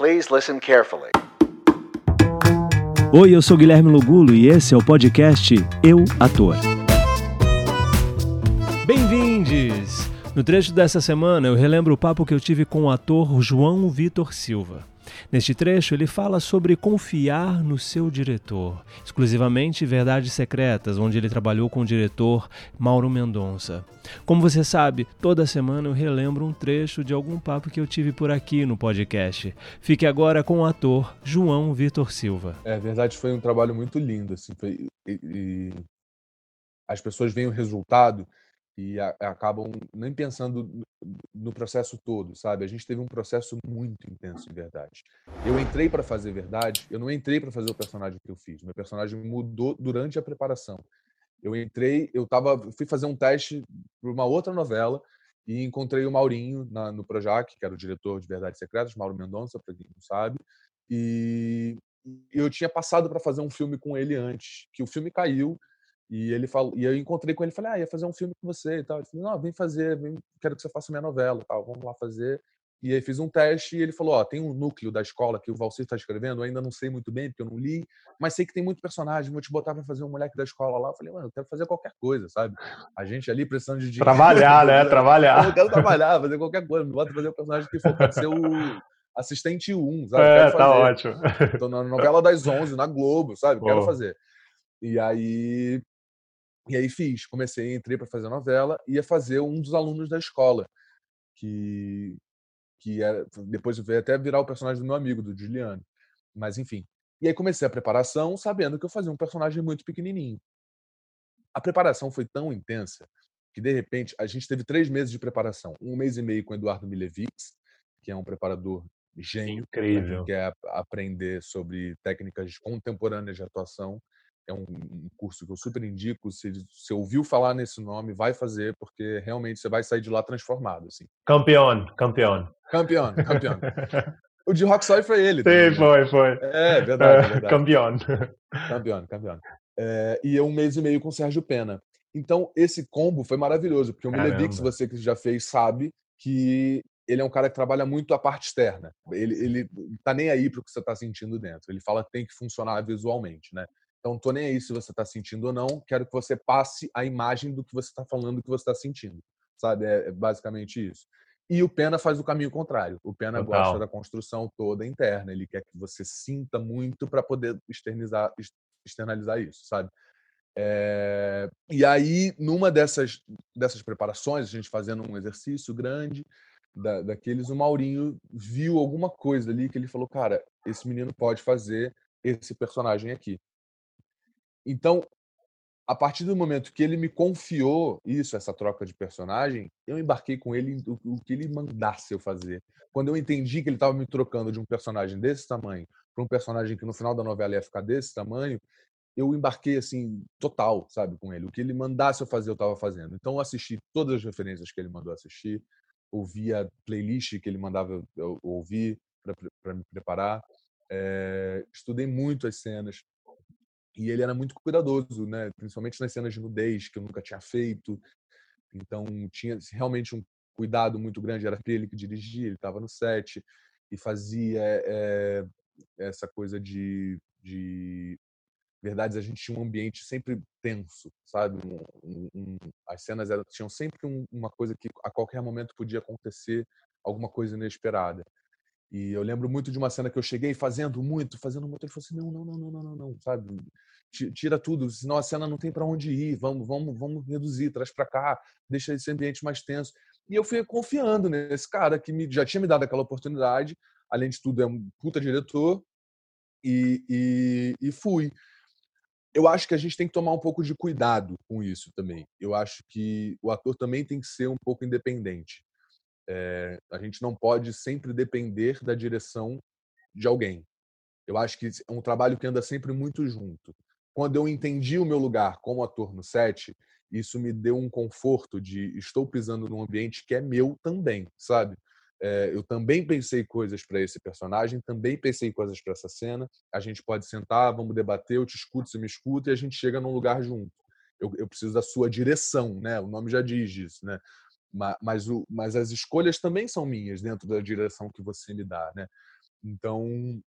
Please listen carefully. Oi, eu sou Guilherme Lugulo e esse é o podcast Eu Ator. Bem-vindos! No trecho dessa semana eu relembro o papo que eu tive com o ator João Vitor Silva. Neste trecho, ele fala sobre confiar no seu diretor, exclusivamente Verdades Secretas, onde ele trabalhou com o diretor Mauro Mendonça. Como você sabe, toda semana eu relembro um trecho de algum papo que eu tive por aqui no podcast. Fique agora com o ator João Vitor Silva. É verdade, foi um trabalho muito lindo, assim, foi, e, e as pessoas veem o resultado e a, acabam nem pensando no processo todo, sabe? A gente teve um processo muito intenso, de verdade. Eu entrei para fazer verdade, eu não entrei para fazer o personagem que eu fiz. Meu personagem mudou durante a preparação. Eu entrei, eu tava, fui fazer um teste para uma outra novela e encontrei o Maurinho na, no Projac, que era o diretor de Verdades Secretas, Mauro Mendonça, para quem não sabe, e eu tinha passado para fazer um filme com ele antes, que o filme caiu e ele falou, e eu encontrei com ele, falei: "Ah, ia fazer um filme com você" e tal. Ele falou: "Não, vem fazer, vem, quero que você faça minha novela, tal, vamos lá fazer". E aí fiz um teste e ele falou: "Ó, tem um núcleo da escola que o Valcir está escrevendo, eu ainda não sei muito bem porque eu não li, mas sei que tem muito personagem, vou te botar para fazer um moleque da escola lá". Eu falei: "Mano, eu quero fazer qualquer coisa, sabe? A gente ali precisando de dinheiro. Trabalhar, né? Trabalhar. Eu quero trabalhar, fazer qualquer coisa, me bota fazer o personagem que for, pode ser o assistente 1, sabe? É, quero tá fazer. ótimo. Tô na novela das 11 na Globo, sabe? Quero Pô. fazer. E aí e aí fiz, comecei, entrei para fazer a novela, ia fazer um dos alunos da escola, que que era, depois veio até virar o personagem do meu amigo, do Juliano. Mas enfim. E aí comecei a preparação sabendo que eu fazia um personagem muito pequenininho. A preparação foi tão intensa que de repente a gente teve três meses de preparação, um mês e meio com o Eduardo Milevix, que é um preparador gênio, quem Incrível. quer ap- aprender sobre técnicas contemporâneas de atuação. É um um curso que eu super indico. Se você ouviu falar nesse nome, vai fazer, porque realmente você vai sair de lá transformado. Assim. Campeão, campeão. Campeão, campeão. O de Rockstar foi ele. também, Sim, né? foi, foi. É, verdade, É, verdade. Campeão. Campeão, campeão. É, e eu um mês e meio com o Sérgio Pena. Então, esse combo foi maravilhoso, porque o Milevix, você que já fez, sabe que ele é um cara que trabalha muito a parte externa. Ele, ele tá nem aí para o que você está sentindo dentro. Ele fala que tem que funcionar visualmente, né? Então, tô nem aí se você está sentindo ou não. Quero que você passe a imagem do que você está falando, do que você está sentindo, sabe? É, é basicamente isso. E o Pena faz o caminho contrário. O Pena Total. gosta da construção toda interna. Ele quer que você sinta muito para poder externizar, ex- externalizar isso, sabe? É, E aí, numa dessas, dessas preparações, a gente fazendo um exercício grande da- daqueles, o Maurinho viu alguma coisa ali que ele falou: Cara, esse menino pode fazer esse personagem aqui. Então, a partir do momento que ele me confiou isso, essa troca de personagem, eu embarquei com ele o, o que ele mandasse eu fazer. Quando eu entendi que ele estava me trocando de um personagem desse tamanho para um personagem que no final da novela ia ficar desse tamanho, eu embarquei assim total, sabe, com ele. O que ele mandasse eu fazer, eu estava fazendo. Então eu assisti todas as referências que ele mandou assistir, ouvi a playlist que ele mandava eu- ouvir para me preparar, eh, estudei muito as cenas, e ele era muito cuidadoso, né? Principalmente nas cenas de nudez que eu nunca tinha feito. Então tinha realmente um cuidado muito grande. Era ele que dirigia, ele estava no set e fazia eh, essa coisa de, de verdades. A gente tinha um ambiente sempre tenso, sabe? Um- um- as cenas eram, tinham sempre um- uma coisa que a qualquer momento podia acontecer alguma coisa inesperada. E eu lembro muito de uma cena que eu cheguei fazendo muito, fazendo muito. Ele falou assim: não, não, não, não, não, não, sabe? Ti- Tira tudo, senão a cena não tem para onde ir. Vamos, vamos, vamos reduzir, traz para cá, deixa esse ambiente mais tenso. E eu fui confiando nesse cara que me, já tinha me dado aquela oportunidade. Além de tudo, é um puta diretor. E, e, e fui. Eu acho que a gente tem que tomar um pouco de cuidado com isso também. Eu acho que o ator também tem que ser um pouco independente. É, a gente não pode sempre depender da direção de alguém. Eu acho que é um trabalho que anda sempre muito junto. Quando eu entendi o meu lugar como ator no set, isso me deu um conforto de estou pisando num ambiente que é meu também, sabe? É, eu também pensei coisas para esse personagem, também pensei coisas para essa cena. A gente pode sentar, vamos debater, eu te escuto, você me escuta e a gente chega num lugar junto. Eu, eu preciso da sua direção, né? O nome já diz isso, né? Ma- Mas, o, mas as escolhas também são minhas dentro da direção que você me dá, né? Então,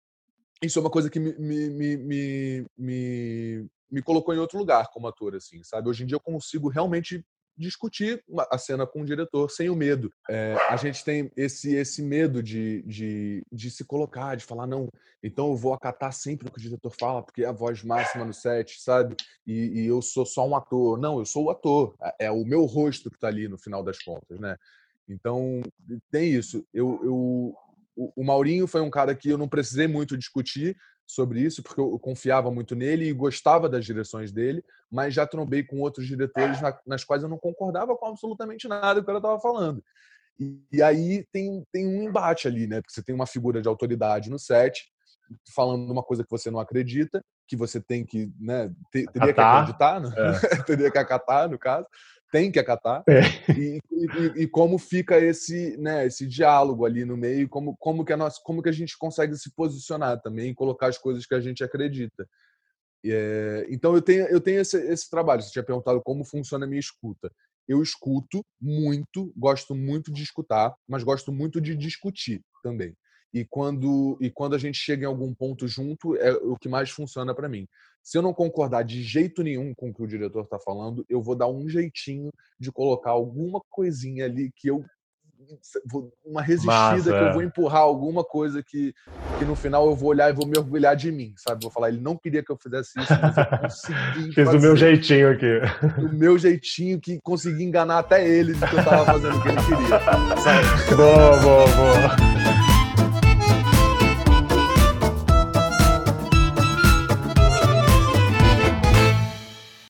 isso é uma coisa que me, me, me, me, me colocou em outro lugar como ator, assim, sabe? Hoje em dia eu consigo realmente discutir a cena com o diretor sem o medo. É, a gente tem esse esse medo de, de, de se colocar, de falar, não, então eu vou acatar sempre o que o diretor fala, porque é a voz máxima no set, sabe? E, e eu sou só um ator. Não, eu sou o ator. É, é o meu rosto que está ali no final das contas, né? Então, tem isso. Eu, eu, o Maurinho foi um cara que eu não precisei muito discutir, sobre isso, porque eu confiava muito nele e gostava das direções dele, mas já trombei com outros diretores na, nas quais eu não concordava com absolutamente nada do que ela estava falando. E, e, aí tem, tem um embate ali, né? Porque você tem uma figura de autoridade no set, falando uma coisa que você não acredita, que você tem que, né, ter, teria acatar. que acreditar, né? É. teria que acatar, no caso tem que acatar é. e, e, e, como fica esse né esse diálogo ali no meio como como que a nossa como que a gente consegue se posicionar também e colocar as coisas que a gente acredita é, então eu tenho eu tenho esse, esse trabalho você tinha perguntado como funciona a minha escuta eu escuto muito gosto muito de escutar mas gosto muito de discutir também e quando e quando a gente chega em algum ponto junto é o que mais funciona para mim se eu não concordar de jeito nenhum com o que o diretor está falando, eu vou dar um jeitinho de colocar alguma coisinha ali que eu uma resistida Massa, que eu vou empurrar alguma coisa que, que no final eu vou olhar e vou me orgulhar de mim, sabe? Vou falar, ele não queria que eu fizesse isso, mas eu consegui. Fiz do meu jeitinho aqui. Do meu jeitinho que consegui enganar até ele de que eu estava fazendo o que ele queria. Sabe? Boa, boa, boa.